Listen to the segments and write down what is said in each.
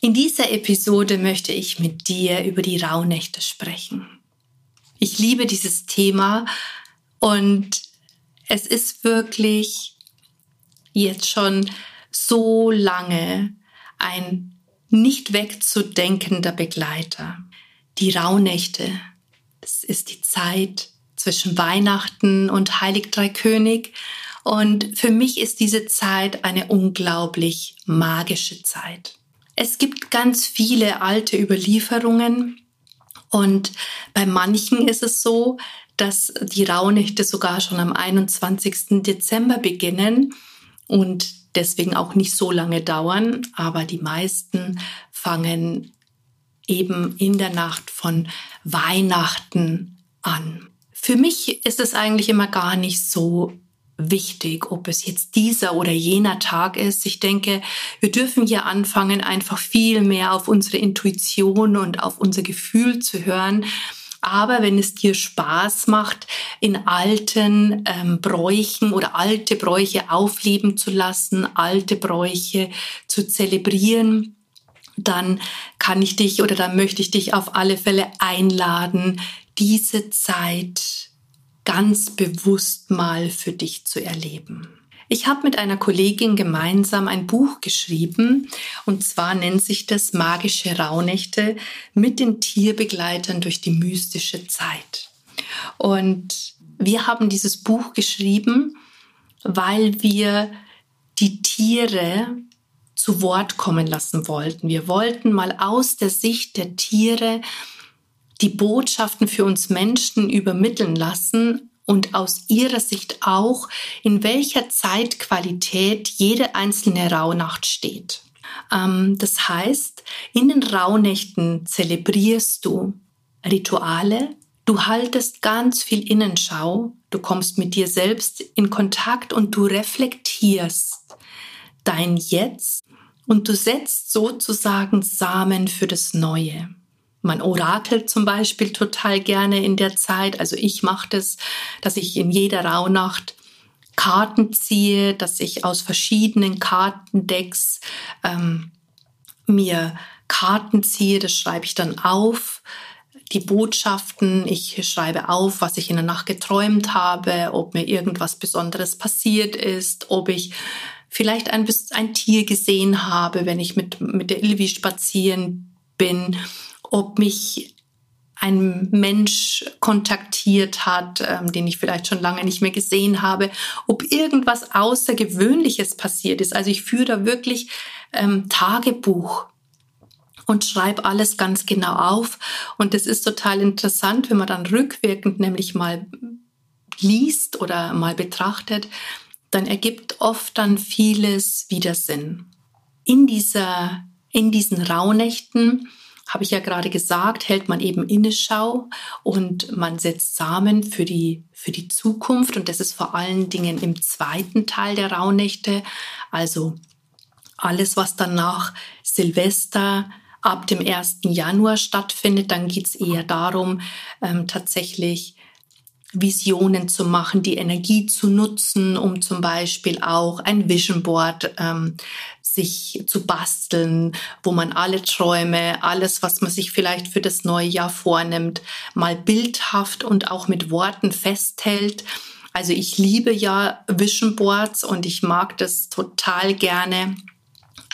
In dieser Episode möchte ich mit dir über die Rauhnächte sprechen. Ich liebe dieses Thema und es ist wirklich jetzt schon so lange ein nicht wegzudenkender Begleiter. Die Rauhnächte, das ist die Zeit zwischen Weihnachten und Heilig Drei König. Und für mich ist diese Zeit eine unglaublich magische Zeit. Es gibt ganz viele alte Überlieferungen und bei manchen ist es so, dass die Rauhnächte sogar schon am 21. Dezember beginnen und deswegen auch nicht so lange dauern, aber die meisten fangen eben in der Nacht von Weihnachten an. Für mich ist es eigentlich immer gar nicht so wichtig, ob es jetzt dieser oder jener Tag ist. Ich denke, wir dürfen hier anfangen, einfach viel mehr auf unsere Intuition und auf unser Gefühl zu hören. Aber wenn es dir Spaß macht, in alten ähm, Bräuchen oder alte Bräuche aufleben zu lassen, alte Bräuche zu zelebrieren, dann kann ich dich oder dann möchte ich dich auf alle Fälle einladen, diese Zeit ganz bewusst mal für dich zu erleben. Ich habe mit einer Kollegin gemeinsam ein Buch geschrieben und zwar nennt sich das Magische Rauhnächte mit den Tierbegleitern durch die mystische Zeit. Und wir haben dieses Buch geschrieben, weil wir die Tiere zu Wort kommen lassen wollten. Wir wollten mal aus der Sicht der Tiere die Botschaften für uns Menschen übermitteln lassen und aus ihrer Sicht auch, in welcher Zeitqualität jede einzelne Rauhnacht steht. Ähm, das heißt, in den Rauhnächten zelebrierst du Rituale, du haltest ganz viel Innenschau, du kommst mit dir selbst in Kontakt und du reflektierst dein Jetzt und du setzt sozusagen Samen für das Neue. Man orakelt zum Beispiel total gerne in der Zeit. Also ich mache das, dass ich in jeder Rauhnacht Karten ziehe, dass ich aus verschiedenen Kartendecks ähm, mir Karten ziehe. Das schreibe ich dann auf. Die Botschaften, ich schreibe auf, was ich in der Nacht geträumt habe, ob mir irgendwas Besonderes passiert ist, ob ich vielleicht ein, ein Tier gesehen habe, wenn ich mit, mit der Ilvi spazieren bin ob mich ein Mensch kontaktiert hat, ähm, den ich vielleicht schon lange nicht mehr gesehen habe, ob irgendwas Außergewöhnliches passiert ist. Also ich führe da wirklich ähm, Tagebuch und schreibe alles ganz genau auf. Und das ist total interessant, wenn man dann rückwirkend nämlich mal liest oder mal betrachtet, dann ergibt oft dann vieles wieder Sinn. In dieser, in diesen Rauhnächten habe ich ja gerade gesagt, hält man eben Inneschau und man setzt Samen für die, für die Zukunft. Und das ist vor allen Dingen im zweiten Teil der Rauhnächte. Also alles, was dann nach Silvester ab dem 1. Januar stattfindet, dann geht es eher darum, ähm, tatsächlich Visionen zu machen, die Energie zu nutzen, um zum Beispiel auch ein Vision Board ähm, sich zu basteln, wo man alle Träume, alles, was man sich vielleicht für das neue Jahr vornimmt, mal bildhaft und auch mit Worten festhält. Also ich liebe ja Vision Boards und ich mag das total gerne,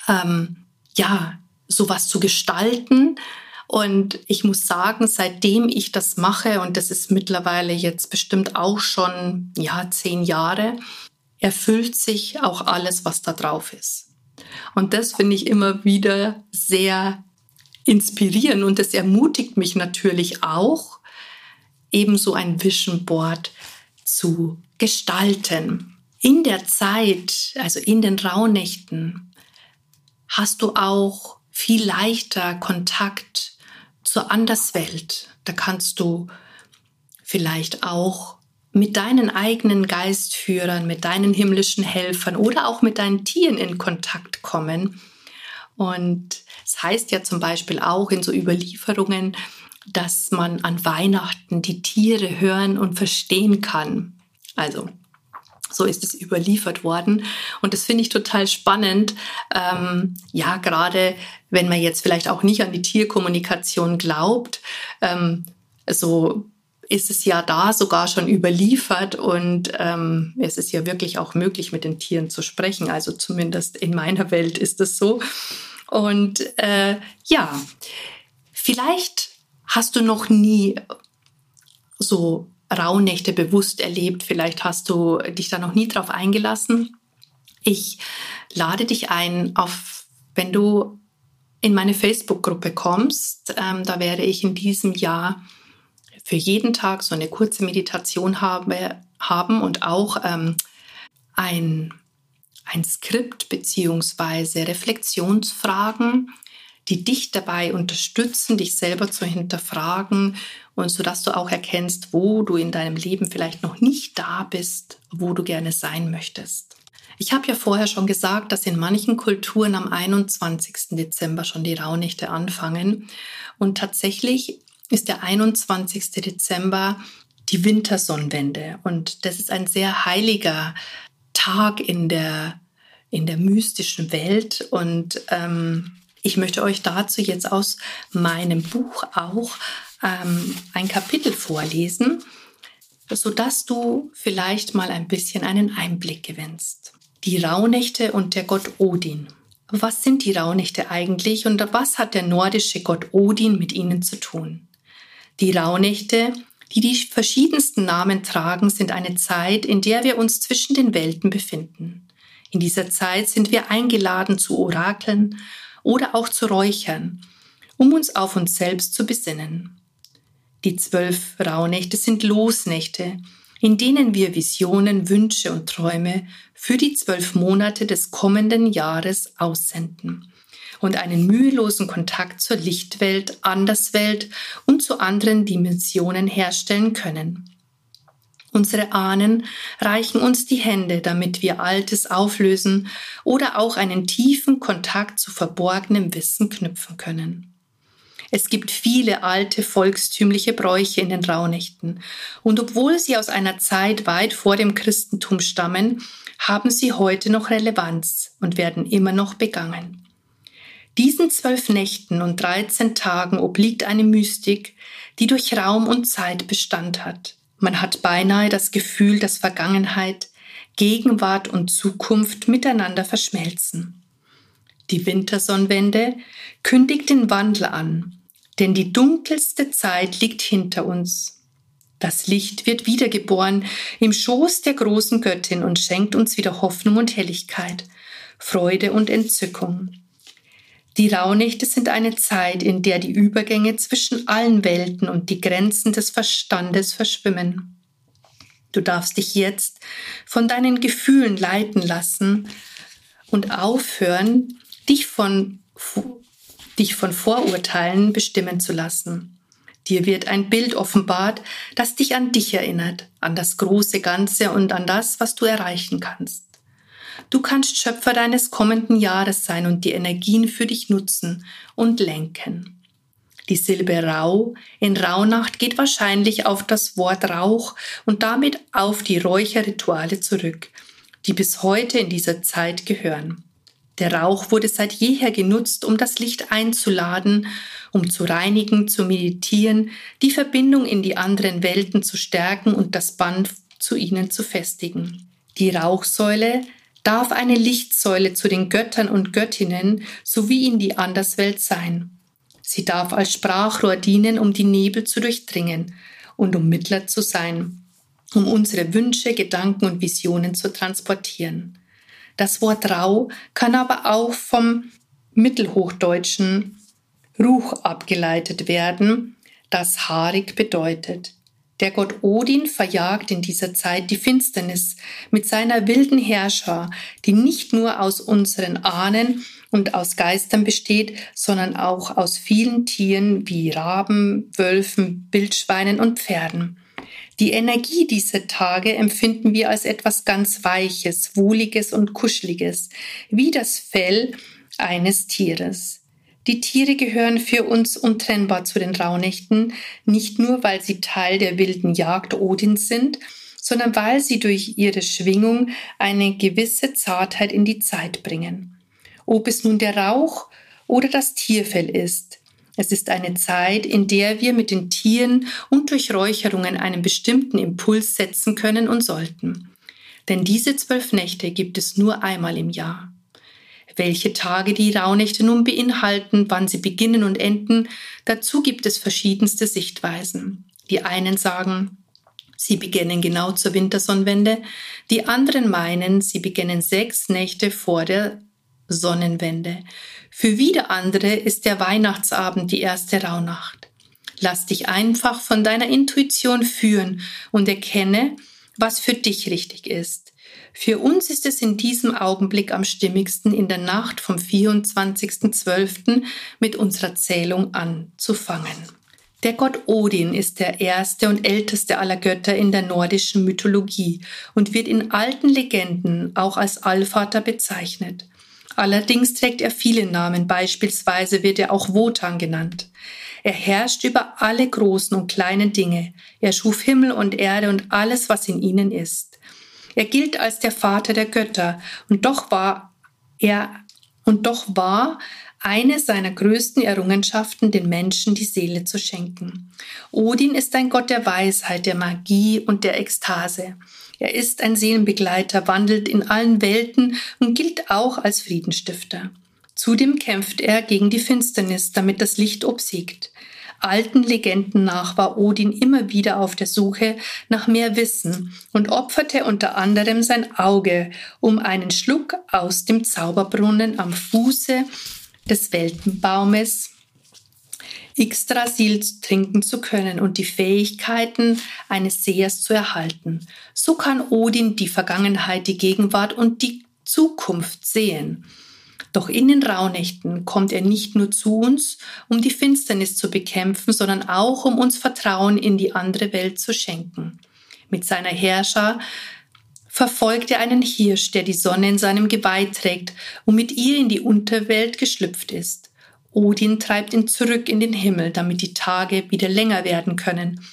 ähm, ja, sowas zu gestalten und ich muss sagen, seitdem ich das mache, und das ist mittlerweile jetzt bestimmt auch schon, ja, zehn Jahre, erfüllt sich auch alles, was da drauf ist. Und das finde ich immer wieder sehr inspirierend und das ermutigt mich natürlich auch, ebenso ein Vision Board zu gestalten. In der Zeit, also in den Rauhnächten, hast du auch viel leichter Kontakt zur Anderswelt. Da kannst du vielleicht auch mit deinen eigenen Geistführern, mit deinen himmlischen Helfern oder auch mit deinen Tieren in Kontakt kommen. Und es heißt ja zum Beispiel auch in so Überlieferungen, dass man an Weihnachten die Tiere hören und verstehen kann. Also so ist es überliefert worden. Und das finde ich total spannend. Ähm, ja, gerade wenn man jetzt vielleicht auch nicht an die Tierkommunikation glaubt, ähm, so ist es ja da sogar schon überliefert und ähm, es ist ja wirklich auch möglich, mit den Tieren zu sprechen. Also zumindest in meiner Welt ist es so. Und äh, ja, vielleicht hast du noch nie so Rauhnächte bewusst erlebt. Vielleicht hast du dich da noch nie drauf eingelassen. Ich lade dich ein, auf, wenn du in meine Facebook-Gruppe kommst, ähm, da werde ich in diesem Jahr für jeden Tag so eine kurze Meditation habe, haben und auch ähm, ein, ein Skript beziehungsweise Reflexionsfragen, die dich dabei unterstützen, dich selber zu hinterfragen und so dass du auch erkennst, wo du in deinem Leben vielleicht noch nicht da bist, wo du gerne sein möchtest. Ich habe ja vorher schon gesagt, dass in manchen Kulturen am 21. Dezember schon die Rauhnächte anfangen und tatsächlich ist der 21. Dezember die Wintersonnenwende. Und das ist ein sehr heiliger Tag in der, in der mystischen Welt. Und ähm, ich möchte euch dazu jetzt aus meinem Buch auch ähm, ein Kapitel vorlesen, sodass du vielleicht mal ein bisschen einen Einblick gewinnst. Die Rauhnächte und der Gott Odin. Was sind die Rauhnächte eigentlich und was hat der nordische Gott Odin mit ihnen zu tun? Die Rauhnächte, die die verschiedensten Namen tragen, sind eine Zeit, in der wir uns zwischen den Welten befinden. In dieser Zeit sind wir eingeladen zu Orakeln oder auch zu Räuchern, um uns auf uns selbst zu besinnen. Die zwölf Rauhnächte sind Losnächte, in denen wir Visionen, Wünsche und Träume für die zwölf Monate des kommenden Jahres aussenden und einen mühelosen Kontakt zur Lichtwelt, Anderswelt und zu anderen Dimensionen herstellen können. Unsere Ahnen reichen uns die Hände, damit wir Altes auflösen oder auch einen tiefen Kontakt zu verborgenem Wissen knüpfen können. Es gibt viele alte volkstümliche Bräuche in den Rauhnächten, und obwohl sie aus einer Zeit weit vor dem Christentum stammen, haben sie heute noch Relevanz und werden immer noch begangen. Diesen zwölf Nächten und dreizehn Tagen obliegt eine Mystik, die durch Raum und Zeit Bestand hat. Man hat beinahe das Gefühl, dass Vergangenheit, Gegenwart und Zukunft miteinander verschmelzen. Die Wintersonnenwende kündigt den Wandel an, denn die dunkelste Zeit liegt hinter uns. Das Licht wird wiedergeboren im Schoß der großen Göttin und schenkt uns wieder Hoffnung und Helligkeit, Freude und Entzückung. Die Rauhnächte sind eine Zeit, in der die Übergänge zwischen allen Welten und die Grenzen des Verstandes verschwimmen. Du darfst dich jetzt von deinen Gefühlen leiten lassen und aufhören, dich von, dich von Vorurteilen bestimmen zu lassen. Dir wird ein Bild offenbart, das dich an dich erinnert, an das große Ganze und an das, was du erreichen kannst. Du kannst Schöpfer deines kommenden Jahres sein und die Energien für dich nutzen und lenken. Die Silbe Rau in Rauhnacht geht wahrscheinlich auf das Wort Rauch und damit auf die Räucherrituale zurück, die bis heute in dieser Zeit gehören. Der Rauch wurde seit jeher genutzt, um das Licht einzuladen, um zu reinigen, zu meditieren, die Verbindung in die anderen Welten zu stärken und das Band zu ihnen zu festigen. Die Rauchsäule darf eine Lichtsäule zu den Göttern und Göttinnen sowie in die Anderswelt sein. Sie darf als Sprachrohr dienen, um die Nebel zu durchdringen und um Mittler zu sein, um unsere Wünsche, Gedanken und Visionen zu transportieren. Das Wort Rau kann aber auch vom mittelhochdeutschen Ruch abgeleitet werden, das haarig bedeutet. Der Gott Odin verjagt in dieser Zeit die Finsternis mit seiner wilden Herrscher, die nicht nur aus unseren Ahnen und aus Geistern besteht, sondern auch aus vielen Tieren wie Raben, Wölfen, Wildschweinen und Pferden. Die Energie dieser Tage empfinden wir als etwas ganz Weiches, Wohliges und Kuscheliges, wie das Fell eines Tieres. Die Tiere gehören für uns untrennbar zu den Rauhnächten, nicht nur weil sie Teil der wilden Jagd Odins sind, sondern weil sie durch ihre Schwingung eine gewisse Zartheit in die Zeit bringen. Ob es nun der Rauch oder das Tierfell ist, es ist eine Zeit, in der wir mit den Tieren und durch Räucherungen einen bestimmten Impuls setzen können und sollten. Denn diese zwölf Nächte gibt es nur einmal im Jahr. Welche Tage die Rauhnächte nun beinhalten, wann sie beginnen und enden, dazu gibt es verschiedenste Sichtweisen. Die einen sagen, sie beginnen genau zur Wintersonnenwende, die anderen meinen, sie beginnen sechs Nächte vor der Sonnenwende. Für wieder andere ist der Weihnachtsabend die erste Rauhnacht. Lass dich einfach von deiner Intuition führen und erkenne, was für dich richtig ist. Für uns ist es in diesem Augenblick am stimmigsten, in der Nacht vom 24.12. mit unserer Zählung anzufangen. Der Gott Odin ist der erste und älteste aller Götter in der nordischen Mythologie und wird in alten Legenden auch als Allvater bezeichnet. Allerdings trägt er viele Namen, beispielsweise wird er auch Wotan genannt. Er herrscht über alle großen und kleinen Dinge. Er schuf Himmel und Erde und alles, was in ihnen ist. Er gilt als der Vater der Götter und doch war er und doch war eine seiner größten Errungenschaften, den Menschen die Seele zu schenken. Odin ist ein Gott der Weisheit, der Magie und der Ekstase. Er ist ein Seelenbegleiter, wandelt in allen Welten und gilt auch als Friedenstifter. Zudem kämpft er gegen die Finsternis, damit das Licht obsiegt. Alten Legenden nach war Odin immer wieder auf der Suche nach mehr Wissen und opferte unter anderem sein Auge, um einen Schluck aus dem Zauberbrunnen am Fuße des Weltenbaumes Yggdrasil trinken zu können und die Fähigkeiten eines Sehers zu erhalten. So kann Odin die Vergangenheit, die Gegenwart und die Zukunft sehen. Doch in den Rauhnächten kommt er nicht nur zu uns, um die Finsternis zu bekämpfen, sondern auch um uns Vertrauen in die andere Welt zu schenken. Mit seiner Herrscher verfolgt er einen Hirsch, der die Sonne in seinem Geweih trägt und mit ihr in die Unterwelt geschlüpft ist. Odin treibt ihn zurück in den Himmel, damit die Tage wieder länger werden können.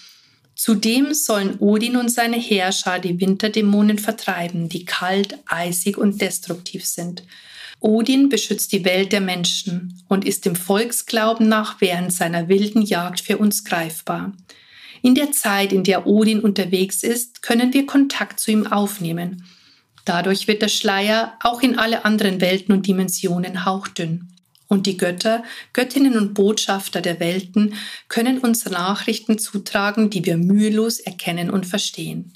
Zudem sollen Odin und seine Herrscher die Winterdämonen vertreiben, die kalt, eisig und destruktiv sind. Odin beschützt die Welt der Menschen und ist dem Volksglauben nach während seiner wilden Jagd für uns greifbar. In der Zeit, in der Odin unterwegs ist, können wir Kontakt zu ihm aufnehmen. Dadurch wird der Schleier auch in alle anderen Welten und Dimensionen hauchdünn. Und die Götter, Göttinnen und Botschafter der Welten können uns Nachrichten zutragen, die wir mühelos erkennen und verstehen.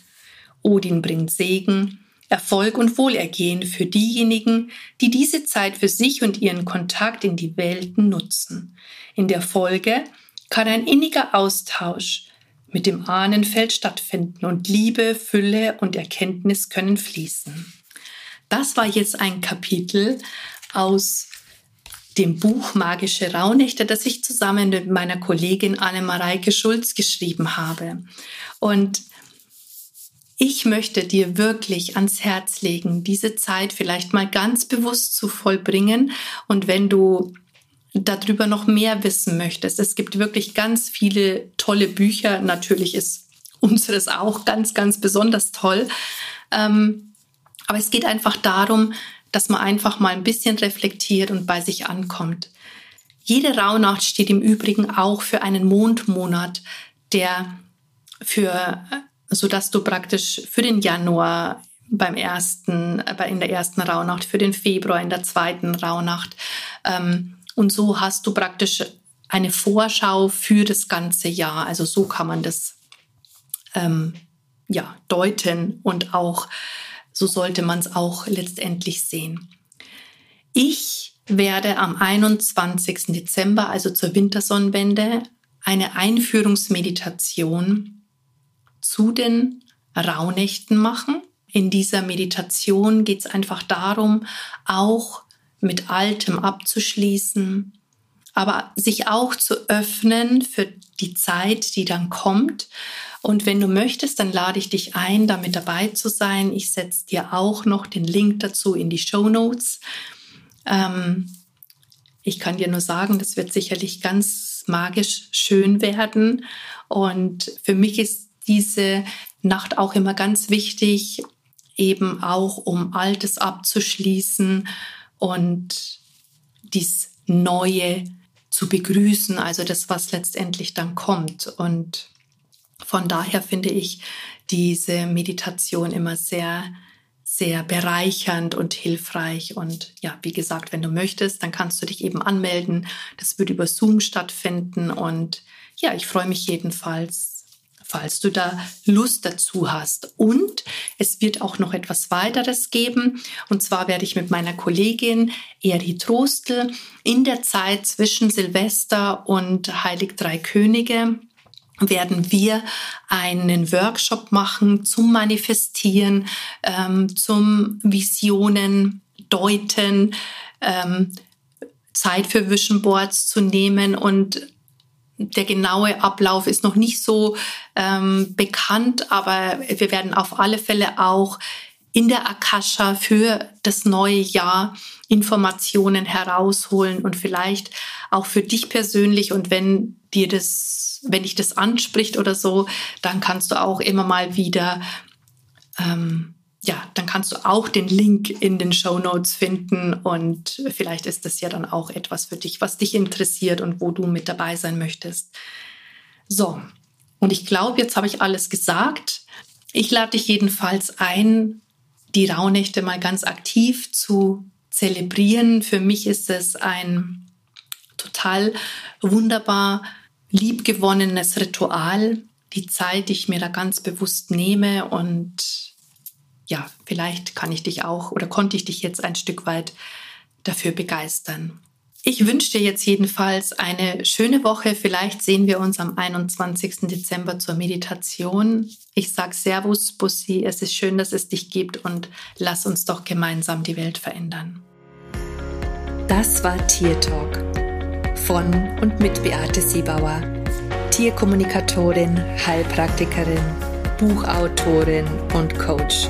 Odin bringt Segen, Erfolg und Wohlergehen für diejenigen, die diese Zeit für sich und ihren Kontakt in die Welten nutzen. In der Folge kann ein inniger Austausch mit dem Ahnenfeld stattfinden und Liebe, Fülle und Erkenntnis können fließen. Das war jetzt ein Kapitel aus dem Buch Magische Rauhnächte, das ich zusammen mit meiner Kollegin Anne-Mareike Schulz geschrieben habe. Und ich möchte dir wirklich ans Herz legen, diese Zeit vielleicht mal ganz bewusst zu vollbringen. Und wenn du darüber noch mehr wissen möchtest, es gibt wirklich ganz viele tolle Bücher. Natürlich ist unseres auch ganz, ganz besonders toll. Ähm, aber es geht einfach darum, dass man einfach mal ein bisschen reflektiert und bei sich ankommt. Jede Rauhnacht steht im Übrigen auch für einen Mondmonat, der für, so du praktisch für den Januar beim ersten, in der ersten Rauhnacht, für den Februar in der zweiten Rauhnacht, ähm, und so hast du praktisch eine Vorschau für das ganze Jahr. Also so kann man das ähm, ja deuten und auch so sollte man es auch letztendlich sehen. Ich werde am 21. Dezember, also zur Wintersonnenwende, eine Einführungsmeditation zu den Rauhnächten machen. In dieser Meditation geht es einfach darum, auch mit Altem abzuschließen, aber sich auch zu öffnen für die Zeit, die dann kommt. Und wenn du möchtest, dann lade ich dich ein, damit dabei zu sein. Ich setze dir auch noch den Link dazu in die Show Notes. Ähm, ich kann dir nur sagen, das wird sicherlich ganz magisch schön werden. Und für mich ist diese Nacht auch immer ganz wichtig, eben auch um Altes abzuschließen und dies Neue zu begrüßen, also das, was letztendlich dann kommt. Und von daher finde ich diese Meditation immer sehr, sehr bereichernd und hilfreich. Und ja, wie gesagt, wenn du möchtest, dann kannst du dich eben anmelden. Das wird über Zoom stattfinden. Und ja, ich freue mich jedenfalls falls du da Lust dazu hast. Und es wird auch noch etwas weiteres geben. Und zwar werde ich mit meiner Kollegin Eri Trostel in der Zeit zwischen Silvester und Heilig Drei Könige werden wir einen Workshop machen zum Manifestieren, ähm, zum Visionen deuten, ähm, Zeit für Vision Boards zu nehmen und der genaue Ablauf ist noch nicht so ähm, bekannt, aber wir werden auf alle Fälle auch in der Akasha für das neue Jahr Informationen herausholen und vielleicht auch für dich persönlich. Und wenn dir das, wenn dich das anspricht oder so, dann kannst du auch immer mal wieder ähm, ja, dann kannst du auch den Link in den Show Notes finden und vielleicht ist das ja dann auch etwas für dich, was dich interessiert und wo du mit dabei sein möchtest. So, und ich glaube, jetzt habe ich alles gesagt. Ich lade dich jedenfalls ein, die Rauhnächte mal ganz aktiv zu zelebrieren. Für mich ist es ein total wunderbar liebgewonnenes Ritual, die Zeit, die ich mir da ganz bewusst nehme und ja, vielleicht kann ich dich auch oder konnte ich dich jetzt ein Stück weit dafür begeistern. Ich wünsche dir jetzt jedenfalls eine schöne Woche. Vielleicht sehen wir uns am 21. Dezember zur Meditation. Ich sage Servus, Bussi. Es ist schön, dass es dich gibt und lass uns doch gemeinsam die Welt verändern. Das war Tier Talk von und mit Beate Siebauer, Tierkommunikatorin, Heilpraktikerin, Buchautorin und Coach.